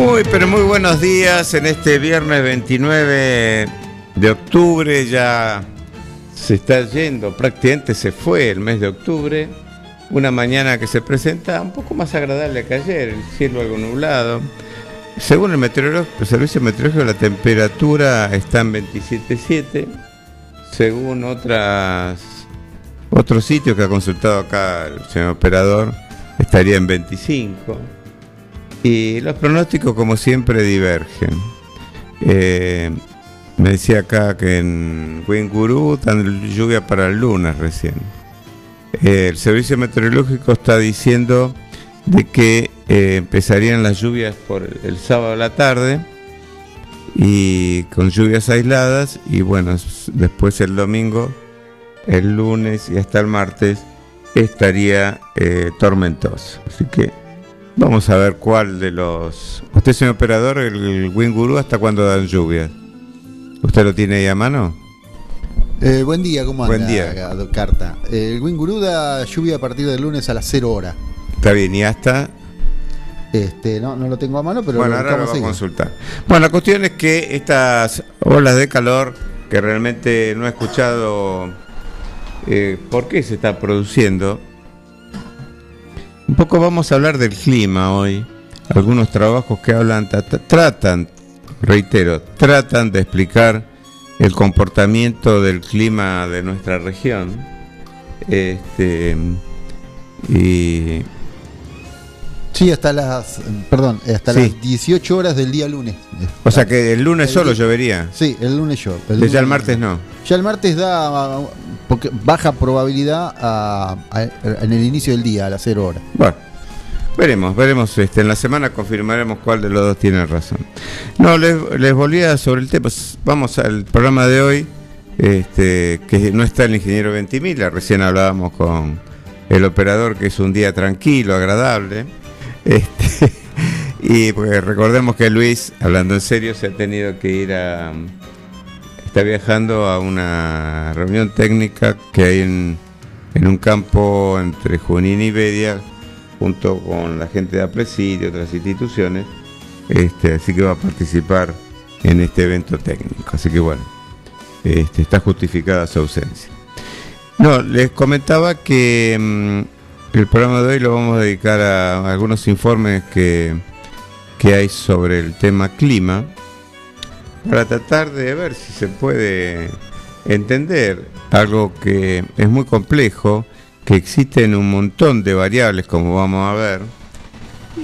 Muy, pero muy buenos días en este viernes 29 de octubre. Ya se está yendo, prácticamente se fue el mes de octubre. Una mañana que se presenta un poco más agradable que ayer, el cielo algo nublado. Según el, servicio meteorológico, la temperatura está en 27.7. Según otras, otros sitios que ha consultado acá el señor operador, estaría en 25. Y los pronósticos, como siempre, divergen. Eh, me decía acá que en Winguru están lluvia para el lunes recién. Eh, el servicio meteorológico está diciendo de que eh, empezarían las lluvias por el sábado a la tarde y con lluvias aisladas y bueno, después el domingo, el lunes y hasta el martes estaría tormentoso. Así que Vamos a ver cuál de los... Usted, señor operador, el Winguru, ¿hasta cuándo dan lluvias? ¿Usted lo tiene ahí a mano? Eh, buen día, ¿cómo anda? Buen día. Carta. El Winguru da lluvia a partir del lunes a las 0 horas. Está bien, ¿y hasta? Este, no, no lo tengo a mano, pero bueno, ahora lo vamos a consultar. Bueno, la cuestión es que estas olas de calor que realmente no he escuchado eh, por qué se está produciendo, un poco vamos a hablar del clima hoy. Algunos trabajos que hablan, tratan, reitero, tratan de explicar el comportamiento del clima de nuestra región. Este, y Sí, hasta las, perdón, hasta las 18 horas del día lunes. O sea que el lunes solo llovería. Sí, el lunes yo. El ya el martes no. Ya el martes da porque baja probabilidad en el inicio del día, a las 0 horas. Bueno, veremos, veremos. Este, en la semana confirmaremos cuál de los dos tiene razón. No, les, les volvía sobre el tema. Vamos al programa de hoy, este, que no está el ingeniero Ventimila. Recién hablábamos con el operador, que es un día tranquilo, agradable. Este, y pues recordemos que Luis, hablando en serio, se ha tenido que ir a... Está viajando a una reunión técnica que hay en, un campo entre Junín y Bedia, junto con la gente de Apresidio y otras instituciones. Este, así que va a participar en este evento técnico. Así que bueno, este, está justificada su ausencia. No, les comentaba que mm, el programa de hoy lo vamos a dedicar a algunos informes que, que hay sobre el tema clima para tratar de ver si se puede entender algo que es muy complejo, que existen un montón de variables, como vamos a ver,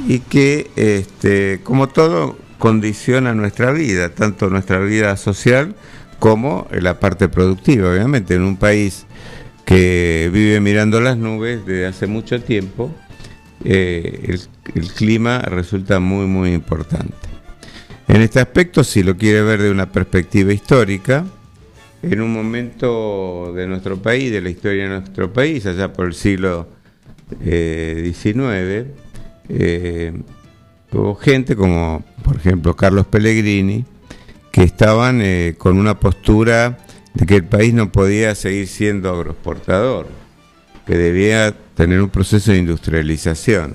y que, este, como todo, condiciona nuestra vida, tanto nuestra vida social como la parte productiva. Obviamente, en un país que vive mirando las nubes desde hace mucho tiempo, eh, el, clima resulta muy, muy importante. En este aspecto, si lo quiere ver de una perspectiva histórica, en un momento de nuestro país, de la historia de nuestro país, allá por el siglo XIX, eh, eh, hubo gente como, por ejemplo, Carlos Pellegrini, que estaban con una postura de que el país no podía seguir siendo agroexportador, que debía tener un proceso de industrialización.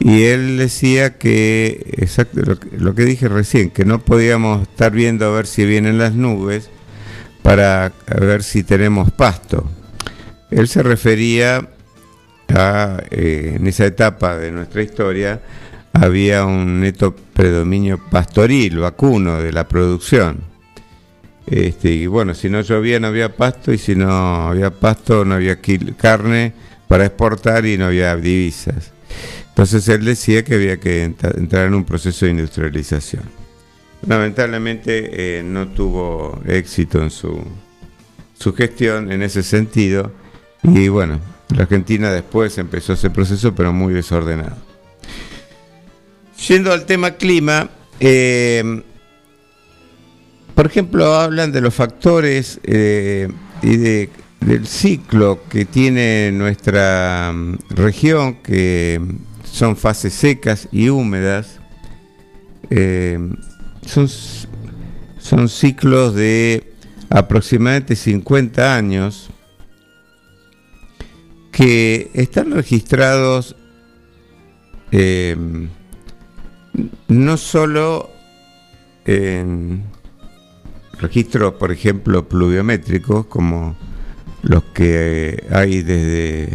Y él decía que, exacto lo, que dije recién, que no podíamos estar viendo a ver si vienen las nubes para ver si tenemos pasto. Él se refería a, eh, en esa etapa de nuestra historia, había un neto predominio pastoril, vacuno de la producción. Este, y bueno, si no llovía no había pasto y si no había pasto no había carne para exportar y no había divisas. Entonces él decía que había que entrar en un proceso de industrialización. Lamentablemente eh, no tuvo éxito en su, su gestión en ese sentido Y bueno, la Argentina después empezó ese proceso, pero muy desordenado. Yendo al tema clima, eh, por ejemplo, hablan de los factores eh, y de, del ciclo que tiene nuestra mm, región, que son fases secas y húmedas. Eh, son, son ciclos de aproximadamente 50 años que están registrados eh, no solo en registros, por ejemplo, pluviométricos, como los que hay desde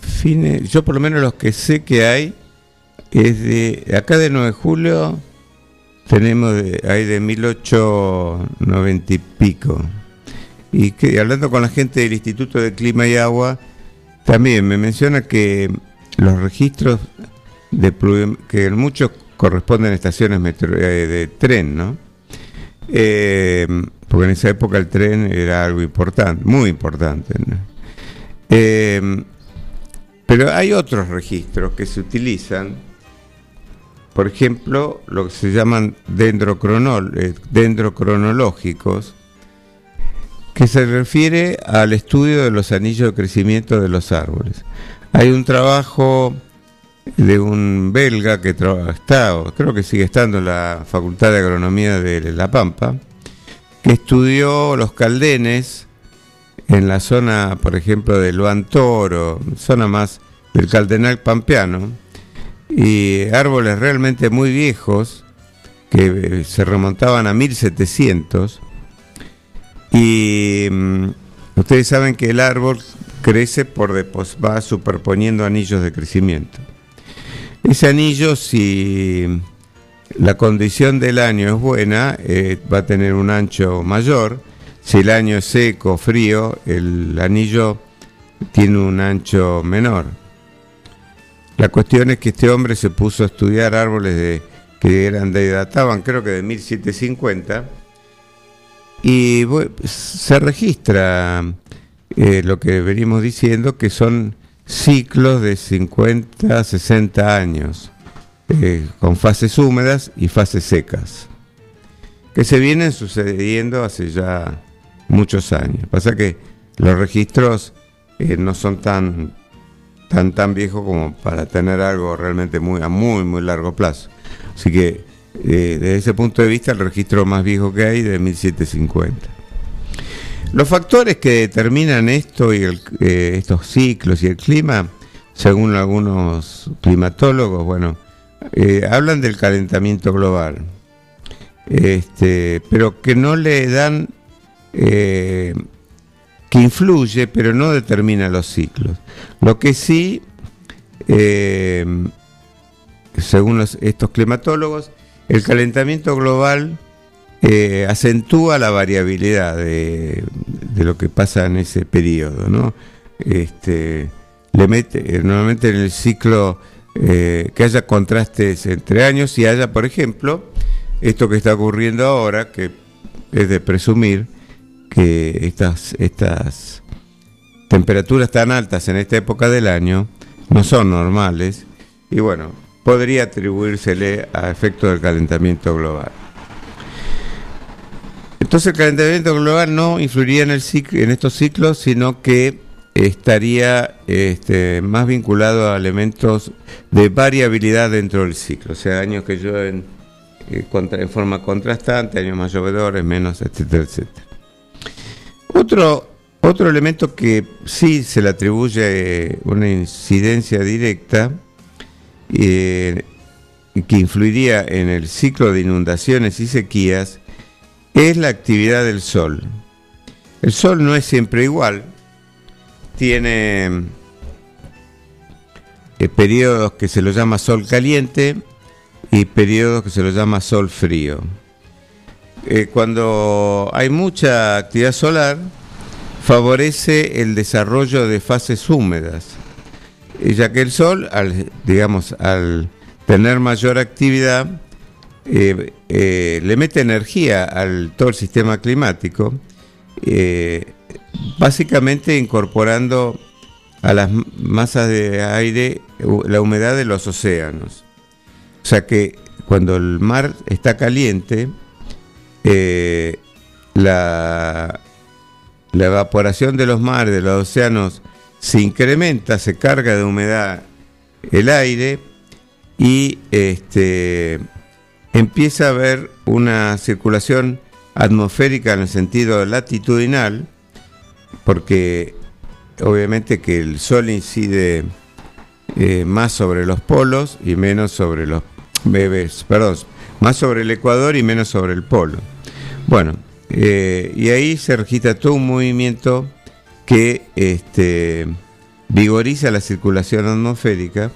fines, yo por lo menos los que sé que hay, es de acá de 9 de julio, tenemos de, hay de 1890 y pico. Y que hablando con la gente del Instituto de Clima y Agua, también me menciona que los registros de que muchos corresponden a estaciones eh, de tren, ¿no? Eh, porque en esa época el tren era algo importante, muy importante. Eh, pero hay otros registros que se utilizan, por ejemplo, lo que se llaman dendrocronológicos, que se refiere al estudio de los anillos de crecimiento de los árboles. Hay un trabajo de un belga que está, creo que sigue estando en la Facultad de Agronomía de La Pampa, que estudió los caldenes en la zona, por ejemplo, de Luan Toro, zona más del Caldenal Pampeano, y árboles realmente muy viejos que eh, se remontaban a 1700 y mm, ustedes saben que el árbol crece por va superponiendo anillos de crecimiento. Ese anillo, si la condición del año es buena, eh, va a tener un ancho mayor. Si el año es seco, frío, el anillo tiene un ancho menor. La cuestión es que este hombre se puso a estudiar árboles de, que eran de databan creo que de 1750 y se registra eh, lo que venimos diciendo que son ciclos de 50 a 60 años, eh, con fases húmedas y fases secas, que se vienen sucediendo hace ya muchos años. Pasa que los registros eh, no son tan, tan, tan viejos como para tener algo realmente muy, a muy, muy largo plazo. Así que eh, desde ese punto de vista el registro más viejo que hay es de 1750. Los factores que determinan esto y eh, estos ciclos y el clima, según algunos climatólogos, bueno, eh, hablan del calentamiento global, este, pero que no le dan, eh, que influye, pero no determina los ciclos. Lo que sí, según estos climatólogos, el calentamiento global eh, acentúa la variabilidad de, lo que pasa en ese periodo, ¿no? Este, le mete, eh, normalmente en el ciclo eh, que haya contrastes entre años y haya, por ejemplo, esto que está ocurriendo ahora, que es de presumir que estas, temperaturas tan altas en esta época del año no son normales y bueno, podría atribuírsele a efecto del calentamiento global. Entonces el calentamiento global no influiría en, el en estos ciclos, sino que estaría este, más vinculado a elementos de variabilidad dentro del ciclo, o sea, años que llueven eh, en forma contrastante, años más llovedores, menos, etcétera, etcétera. Otro, otro elemento que sí se le atribuye eh, una incidencia directa, eh, que influiría en el ciclo de inundaciones y sequías, es la actividad del Sol. El Sol no es siempre igual, tiene eh, periodos que se lo llama Sol caliente y periodos que se lo llama Sol frío. Eh, cuando hay mucha actividad solar, favorece el desarrollo de fases húmedas, ya que el Sol, al, digamos, al tener mayor actividad, eh, eh, le mete energía al todo el sistema climático, eh, básicamente incorporando a las masas de aire la humedad de los océanos. O sea que cuando el mar está caliente, la, la evaporación de los mares, de los océanos, se incrementa, se carga de humedad el aire y este, empieza a haber una circulación atmosférica en el sentido latitudinal, porque obviamente que el Sol incide eh, más sobre los polos y menos sobre los bebés, perdón, más sobre el Ecuador y menos sobre el polo. Bueno, eh, y ahí se registra todo un movimiento que este, vigoriza la circulación atmosférica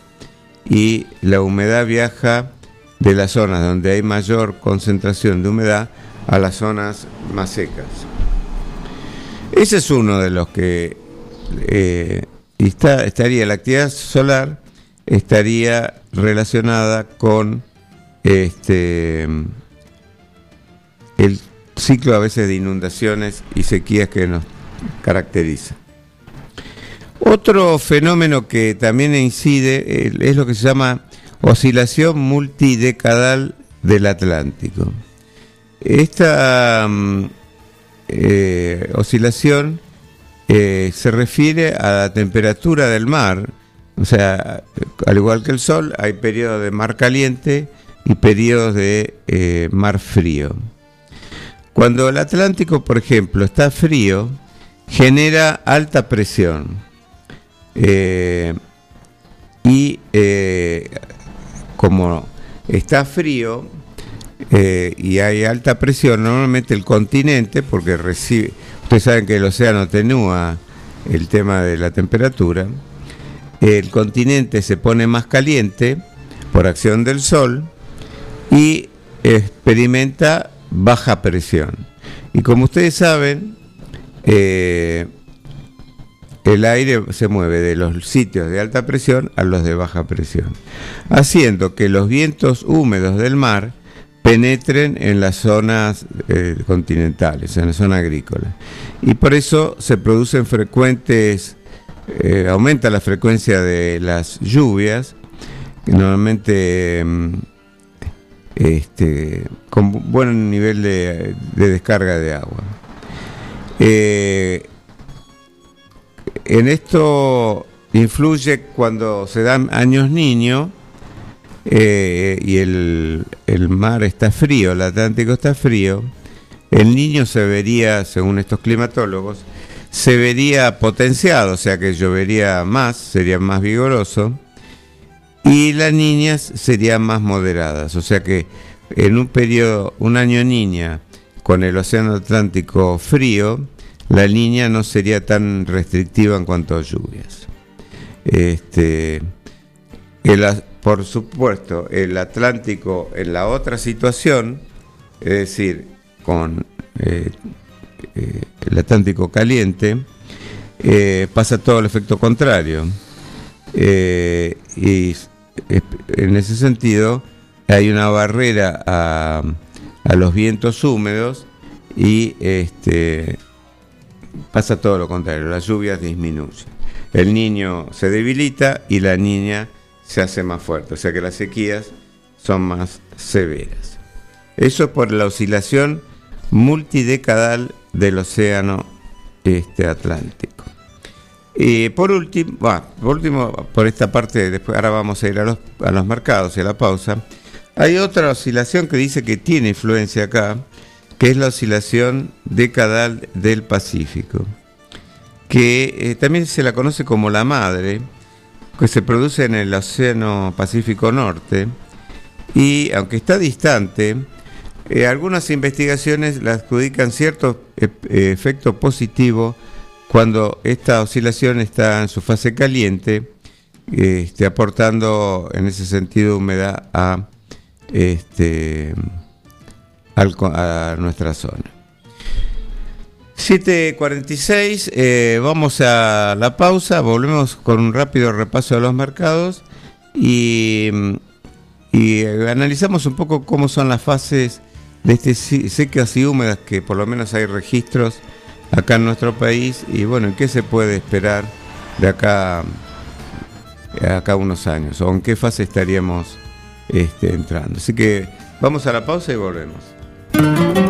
y la humedad viaja de las zonas donde hay mayor concentración de humedad a las zonas más secas. Ese es uno de los que eh, estaría, la actividad solar estaría relacionada con este el ciclo a veces de inundaciones y sequías que nos caracteriza. Otro fenómeno que también incide eh, es lo que se llama oscilación multidecadal del Atlántico. Esta mm, eh, oscilación eh, se refiere a la temperatura del mar, o sea, al igual que el Sol, hay periodos de mar caliente y periodos de mar frío. Cuando el Atlántico, por ejemplo, está frío, genera alta presión. Eh, y eh, como está frío eh, y hay alta presión, normalmente el continente, porque recibe, ustedes saben que el océano atenúa el tema de la temperatura, el continente se pone más caliente por acción del sol y experimenta baja presión. Y como ustedes saben, eh, el aire se mueve de los sitios de alta presión a los de baja presión, haciendo que los vientos húmedos del mar penetren en las zonas eh, continentales, en la zona agrícola. Y por eso se producen frecuentes, eh, aumenta la frecuencia de las lluvias, que normalmente mm, este, con buen nivel de, descarga de agua. Eh, en esto influye cuando se dan años niños eh, y el, el, mar está frío, el Atlántico está frío, el niño se vería, según estos climatólogos, se vería potenciado, o sea que llovería más, sería más vigoroso y las niñas serían más moderadas. O sea que en un periodo, un año niña, con el Océano Atlántico frío, la niña no sería tan restrictiva en cuanto a lluvias. Este, por supuesto, el Atlántico en la otra situación, es decir, con eh, eh, el Atlántico caliente, eh, pasa todo el efecto contrario. y en ese sentido hay una barrera a, los vientos húmedos y este, pasa todo lo contrario, las lluvias disminuyen. El niño se debilita y la niña se hace más fuerte, o sea que las sequías son más severas. Eso es por la oscilación multidecadal del océano este, Atlántico. Y por último, por último, por esta parte, después ahora vamos a ir a los, a los mercados y a la pausa. Hay otra oscilación que dice que tiene influencia acá, que es la oscilación decadal del Pacífico, que eh, también se la conoce como la madre, que se produce en el Océano Pacífico Norte, y aunque está distante, eh, algunas investigaciones la adjudican cierto eh, efecto positivo cuando esta oscilación está en su fase caliente, este, aportando en ese sentido humedad a, este, a nuestra zona. 7.46, eh, vamos a la pausa, volvemos con un rápido repaso de los mercados y, y analizamos un poco cómo son las fases de este secas y húmedas que por lo menos hay registros acá en nuestro país y bueno, ¿qué se puede esperar de acá acá unos años? ¿O en qué fase estaríamos este, entrando? Así que vamos a la pausa y volvemos.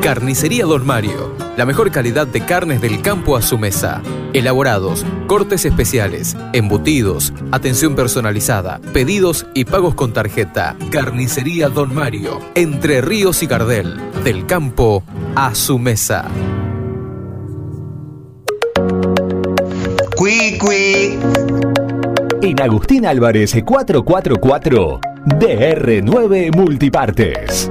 Carnicería Don Mario. La mejor calidad de carnes del campo a su mesa. Elaborados, cortes especiales, embutidos, atención personalizada, pedidos y pagos con tarjeta. Carnicería Don Mario. Entre Ríos y Gardel. Del campo a su mesa. Cui, En Agustín Álvarez 444, DR9 Multipartes.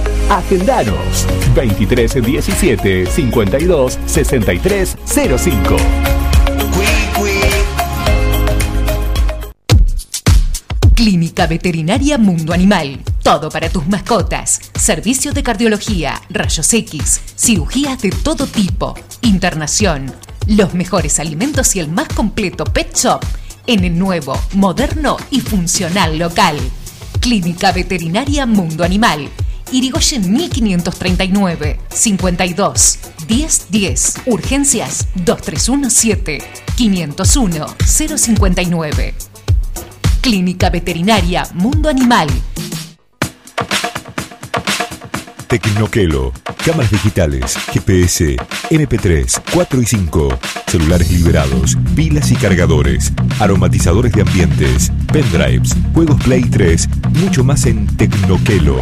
Agendanos 23 17 52 63 05. Clínica Veterinaria Mundo Animal. Todo para tus mascotas. Servicios de cardiología, rayos X, cirugías de todo tipo, internación, los mejores alimentos y el más completo pet shop en el nuevo, moderno y funcional local. Clínica Veterinaria Mundo Animal. Irigoyen 1539 52 1010. Urgencias 2317 501 059. Clínica Veterinaria Mundo Animal. Tecnoquelo. Cámaras digitales, GPS, MP3, 4 y 5, celulares liberados, pilas y cargadores, aromatizadores de ambientes, pendrives, juegos Play 3, mucho más en Tecnoquelo.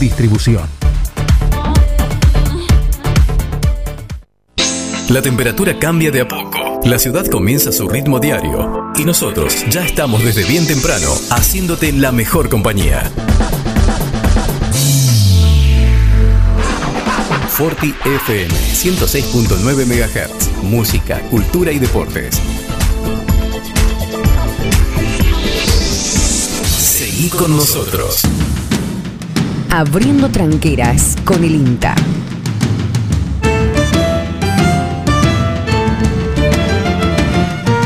Distribución. La temperatura cambia de a poco. La ciudad comienza su ritmo diario. Y nosotros ya estamos desde bien temprano haciéndote la mejor compañía. Forti FM 106.9 MHz. Música, cultura y deportes. Seguí con nosotros. Abriendo tranqueras con el INTA.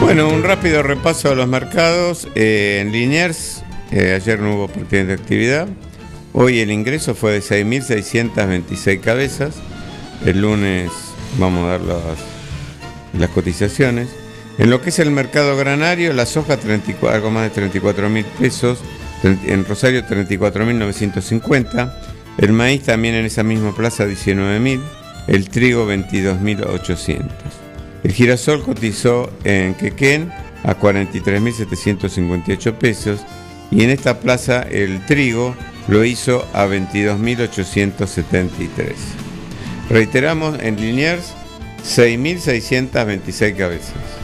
Bueno, un rápido repaso de los mercados. Eh, en Liniers, eh, ayer no hubo prácticamente actividad. Hoy el ingreso fue de 6.626 cabezas. El lunes vamos a dar las, las cotizaciones. En lo que es el mercado granario, la soja 34, algo más de 34 mil pesos. En Rosario 34.950. El maíz también en esa misma plaza 19.000. El trigo 22.800. El girasol cotizó en Quequén a 43.758 pesos y en esta plaza el trigo lo hizo a 22.873. Reiteramos, en Liniers 6.626 cabezas.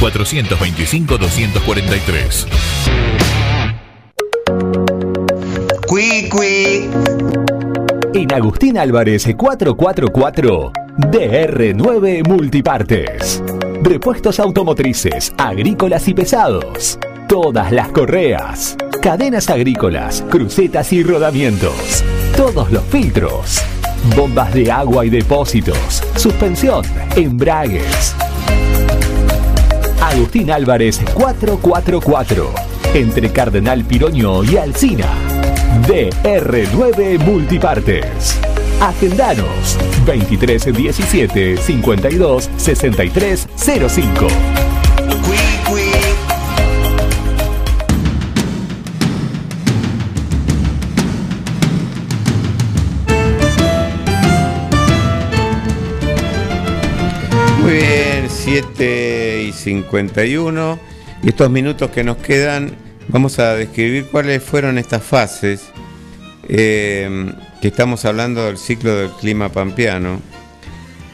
425 243. Cui, cui. En Agustín Álvarez 444 DR9 Multipartes. Repuestos automotrices, agrícolas y pesados. Todas las correas. Cadenas agrícolas, crucetas y rodamientos. Todos los filtros. Bombas de agua y depósitos. Suspensión, embragues. Agustín Álvarez 444. Entre Cardenal Piroño y Alcina. DR9 Multipartes. Agendanos 2317 52 63 05. Muy bien, 7 y 51. Y estos minutos que nos quedan, vamos a describir cuáles fueron estas fases eh, que estamos hablando del ciclo del clima pampeano.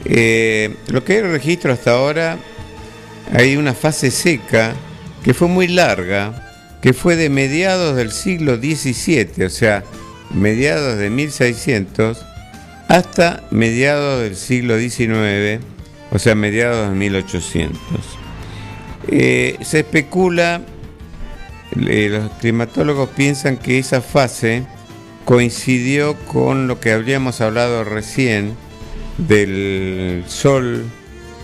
Eh, lo que hay registro hasta ahora, hay una fase seca que fue muy larga, que fue de mediados del siglo XVII, o sea, mediados de 1600, hasta mediados del siglo XIX, o sea, mediados de 1800. Eh, se especula, eh, los climatólogos piensan que esa fase coincidió con lo que habríamos hablado recién del sol,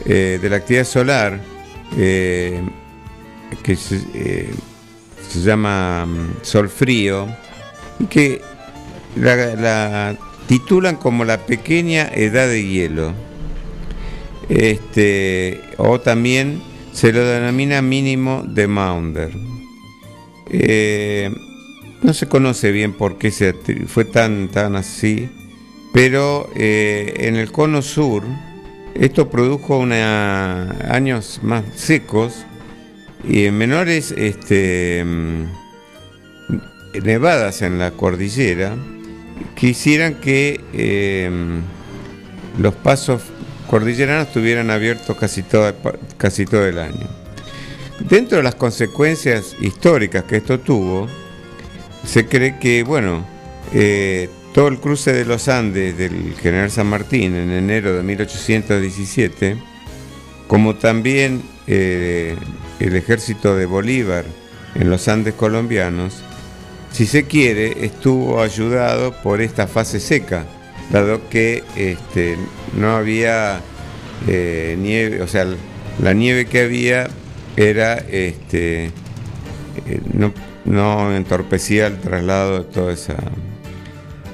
eh, de la actividad solar, que se, se, llama mm, sol frío, y que la, la titulan como la pequeña edad de hielo. Este, o también se lo denomina mínimo de Maunder. Eh, no se conoce bien por qué se fue tan, tan así, pero eh, en el cono sur esto produjo una, años más secos y en menores este, mm, nevadas en la cordillera que hicieran que eh, los pasos cordilleranos estuvieran abiertos casi todo, casi todo el año. Dentro de las consecuencias históricas que esto tuvo, se cree que, bueno, eh, todo el cruce de los Andes del general San Martín en enero de 1817, como también eh, el ejército de Bolívar en los Andes colombianos, si se quiere, estuvo ayudado por esta fase seca, dado que este, no había eh, nieve, o sea, la nieve que había era, este, eh, no, no entorpecía el traslado de toda esa...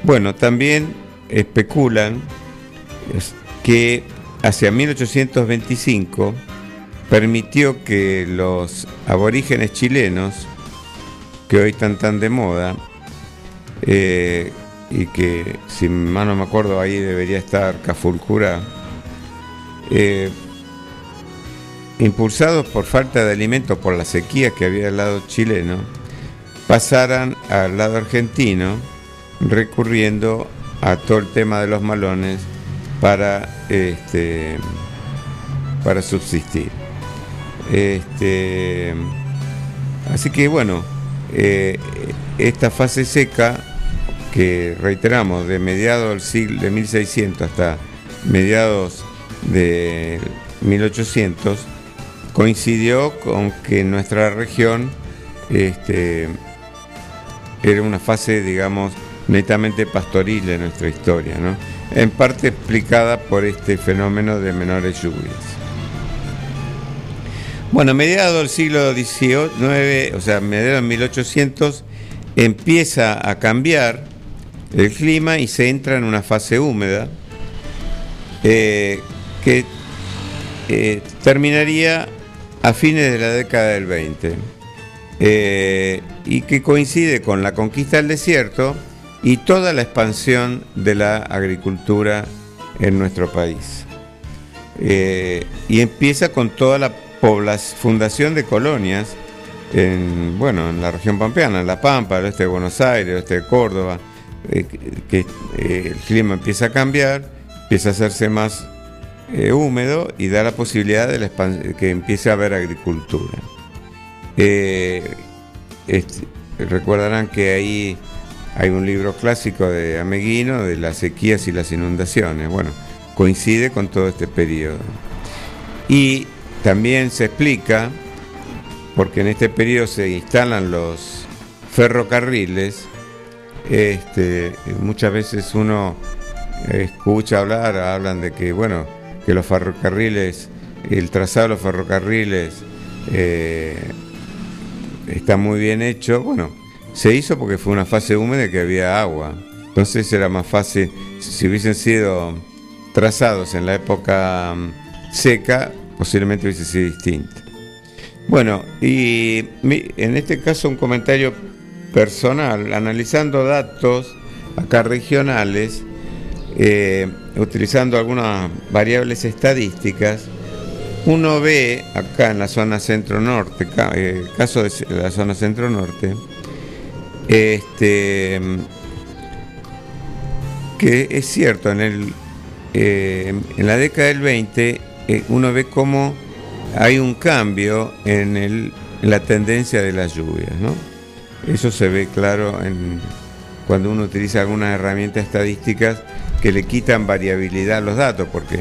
Bueno, también especulan que hacia 1825 permitió que los aborígenes chilenos, que hoy están tan de moda, eh, y que si mal no me acuerdo ahí debería estar Cafulcura, eh, impulsados por falta de alimentos por la sequía que había al lado chileno, pasaran al lado argentino recurriendo a todo el tema de los malones para, este, para subsistir. Este, así que bueno, eh, esta fase seca que reiteramos de mediados del siglo de 1600 hasta mediados de 1800 coincidió con que nuestra región este, era una fase, digamos, netamente pastoril de nuestra historia, ¿no? en parte explicada por este fenómeno de menores lluvias. Bueno, a mediados del siglo XIX, o sea, mediados de 1800, empieza a cambiar el clima y se entra en una fase húmeda eh, que eh, terminaría a fines de la década del 20 eh, y que coincide con la conquista del desierto y toda la expansión de la agricultura en nuestro país. y empieza con toda la fundación de colonias en, bueno, en la región pampeana, en La Pampa, el oeste de Buenos Aires, el oeste de Córdoba, eh, que eh, el clima empieza a cambiar, empieza a hacerse más eh, húmedo y da la posibilidad de que empiece a haber agricultura. recordarán que ahí hay un libro clásico de Ameguino de las sequías y las inundaciones. Bueno, coincide con todo este periodo. Y también se explica, porque en este periodo se instalan los ferrocarriles, este, muchas veces uno escucha hablar, hablan de que, bueno, que los ferrocarriles, el trazado de los ferrocarriles eh, está muy bien hecho. Bueno, se hizo porque fue una fase húmeda que había agua. Entonces era más fácil, si hubiesen sido trazados en la época mm, seca, posiblemente hubiese sido distinto. Bueno, y en este caso un comentario personal, analizando datos acá regionales, eh, utilizando algunas variables estadísticas, uno ve acá en la zona centro-norte, eh, caso de la zona centro-norte, este, que es cierto, en, el, eh, en la década del 20 eh, uno ve cómo hay un cambio en, el, la tendencia de las lluvias. ¿no? Eso se ve claro en, cuando uno utiliza algunas herramientas estadísticas que le quitan variabilidad a los datos, porque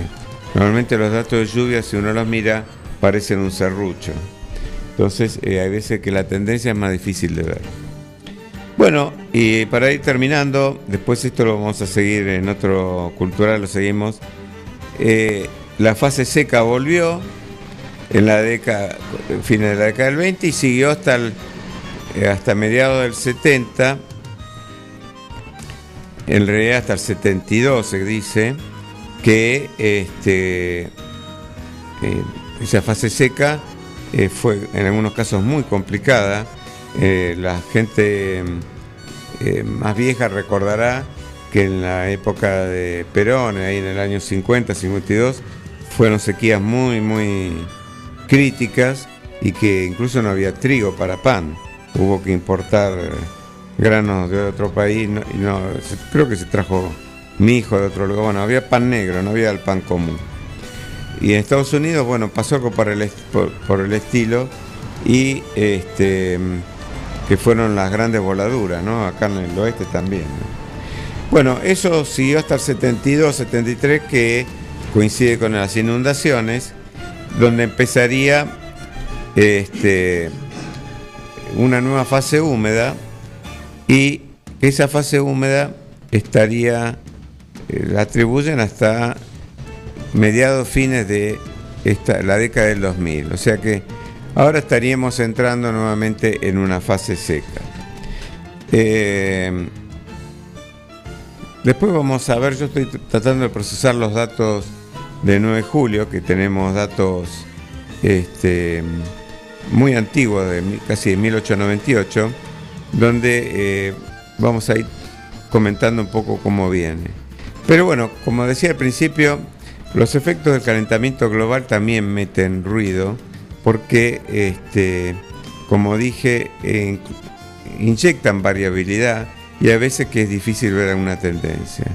normalmente los datos de lluvia, si uno los mira, parecen un serrucho. Entonces eh, hay veces que la tendencia es más difícil de ver. Bueno, y para ir terminando, después esto lo vamos a seguir en otro cultural, lo seguimos. Eh, la fase seca volvió en la década, fines de la década del 20 y siguió hasta, eh, hasta mediados del 70, en realidad hasta el 72 se dice que este, eh, esa fase seca fue en algunos casos muy complicada eh, la gente eh, más vieja recordará que en la época de Perón, ahí en el año 50, 52, fueron sequías muy, muy críticas y que incluso no había trigo para pan. Hubo que importar granos de otro país creo que se trajo mi hijo de otro lugar. Bueno, había pan negro, no había el pan común. Y en Estados Unidos, bueno, pasó algo por el, por el estilo y este que fueron las grandes voladuras, ¿no? Acá en el oeste también. Bueno, eso siguió hasta el 72, 73, que coincide con las inundaciones, donde empezaría este, una nueva fase húmeda y esa fase húmeda estaría, eh, la atribuyen hasta mediados fines de esta, la década del 2000. O sea que Ahora estaríamos entrando nuevamente en una fase seca. Eh, después vamos a ver, yo estoy tratando de procesar los datos de 9 de julio, que tenemos datos este, muy antiguos, de casi de 1898, donde eh, vamos a ir comentando un poco cómo viene. Pero bueno, como decía al principio, los efectos del calentamiento global también meten ruido porque, este, como dije, inyectan variabilidad y a veces que es difícil ver alguna tendencia.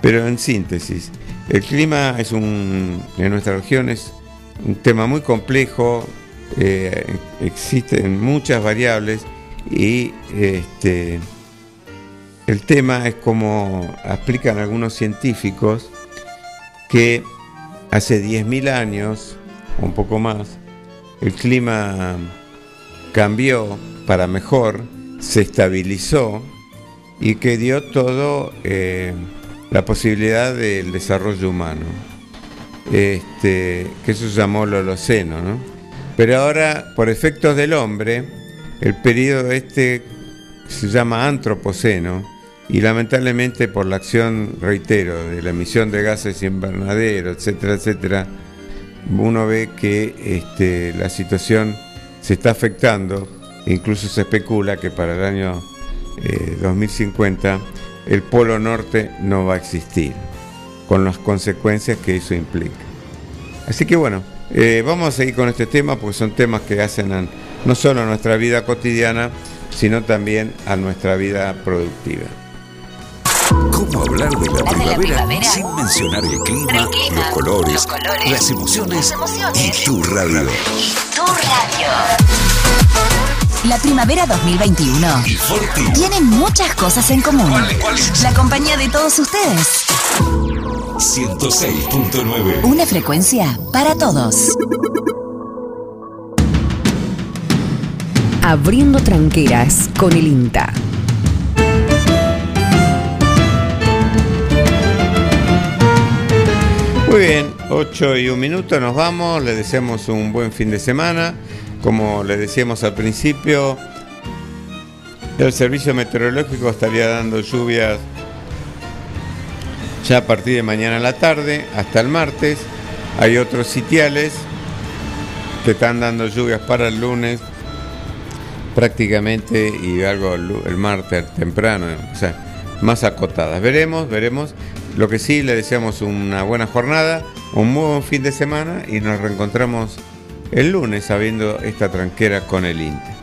Pero en síntesis, el clima es un, en nuestra región es un tema muy complejo, eh, existen muchas variables y este, el tema es como explican algunos científicos que hace 10.000 años, o un poco más, el clima cambió para mejor, se estabilizó y que dio todo eh, la posibilidad del desarrollo humano. Este, que eso se llamó el Holoceno, ¿no? Pero ahora, por efectos del hombre, el periodo este se llama antropoceno y lamentablemente por la acción, reitero, de la emisión de gases invernaderos, etcétera, etcétera, uno ve que este, la situación se está afectando, incluso se especula que para el año 2050 eh, el polo norte no va a existir, con las consecuencias que eso implica. Así que bueno, eh, vamos a seguir con este tema porque son temas que hacen no solo a nuestra vida cotidiana, sino también a nuestra vida productiva. ¿Cómo hablar de la, primavera, sin mencionar el clima, los, colores, las emociones, y tu radio? tu radio. La primavera 2021 Y Forti. tiene muchas cosas en común. La compañía de todos ustedes. 106.9. Una frecuencia para todos. Abriendo tranqueras con el INTA. Muy bien, 8 y un minuto nos vamos, le deseamos un buen fin de semana. Como le decíamos al principio, el servicio meteorológico estaría dando lluvias ya a partir de mañana a la tarde hasta el martes. Hay otros sitiales que están dando lluvias para el lunes prácticamente y algo el, martes temprano, o sea, más acotadas. Veremos, veremos. Lo que sí, le deseamos una buena jornada, un muy buen fin de semana y nos reencontramos el lunes sabiendo esta tranquera con el Inter.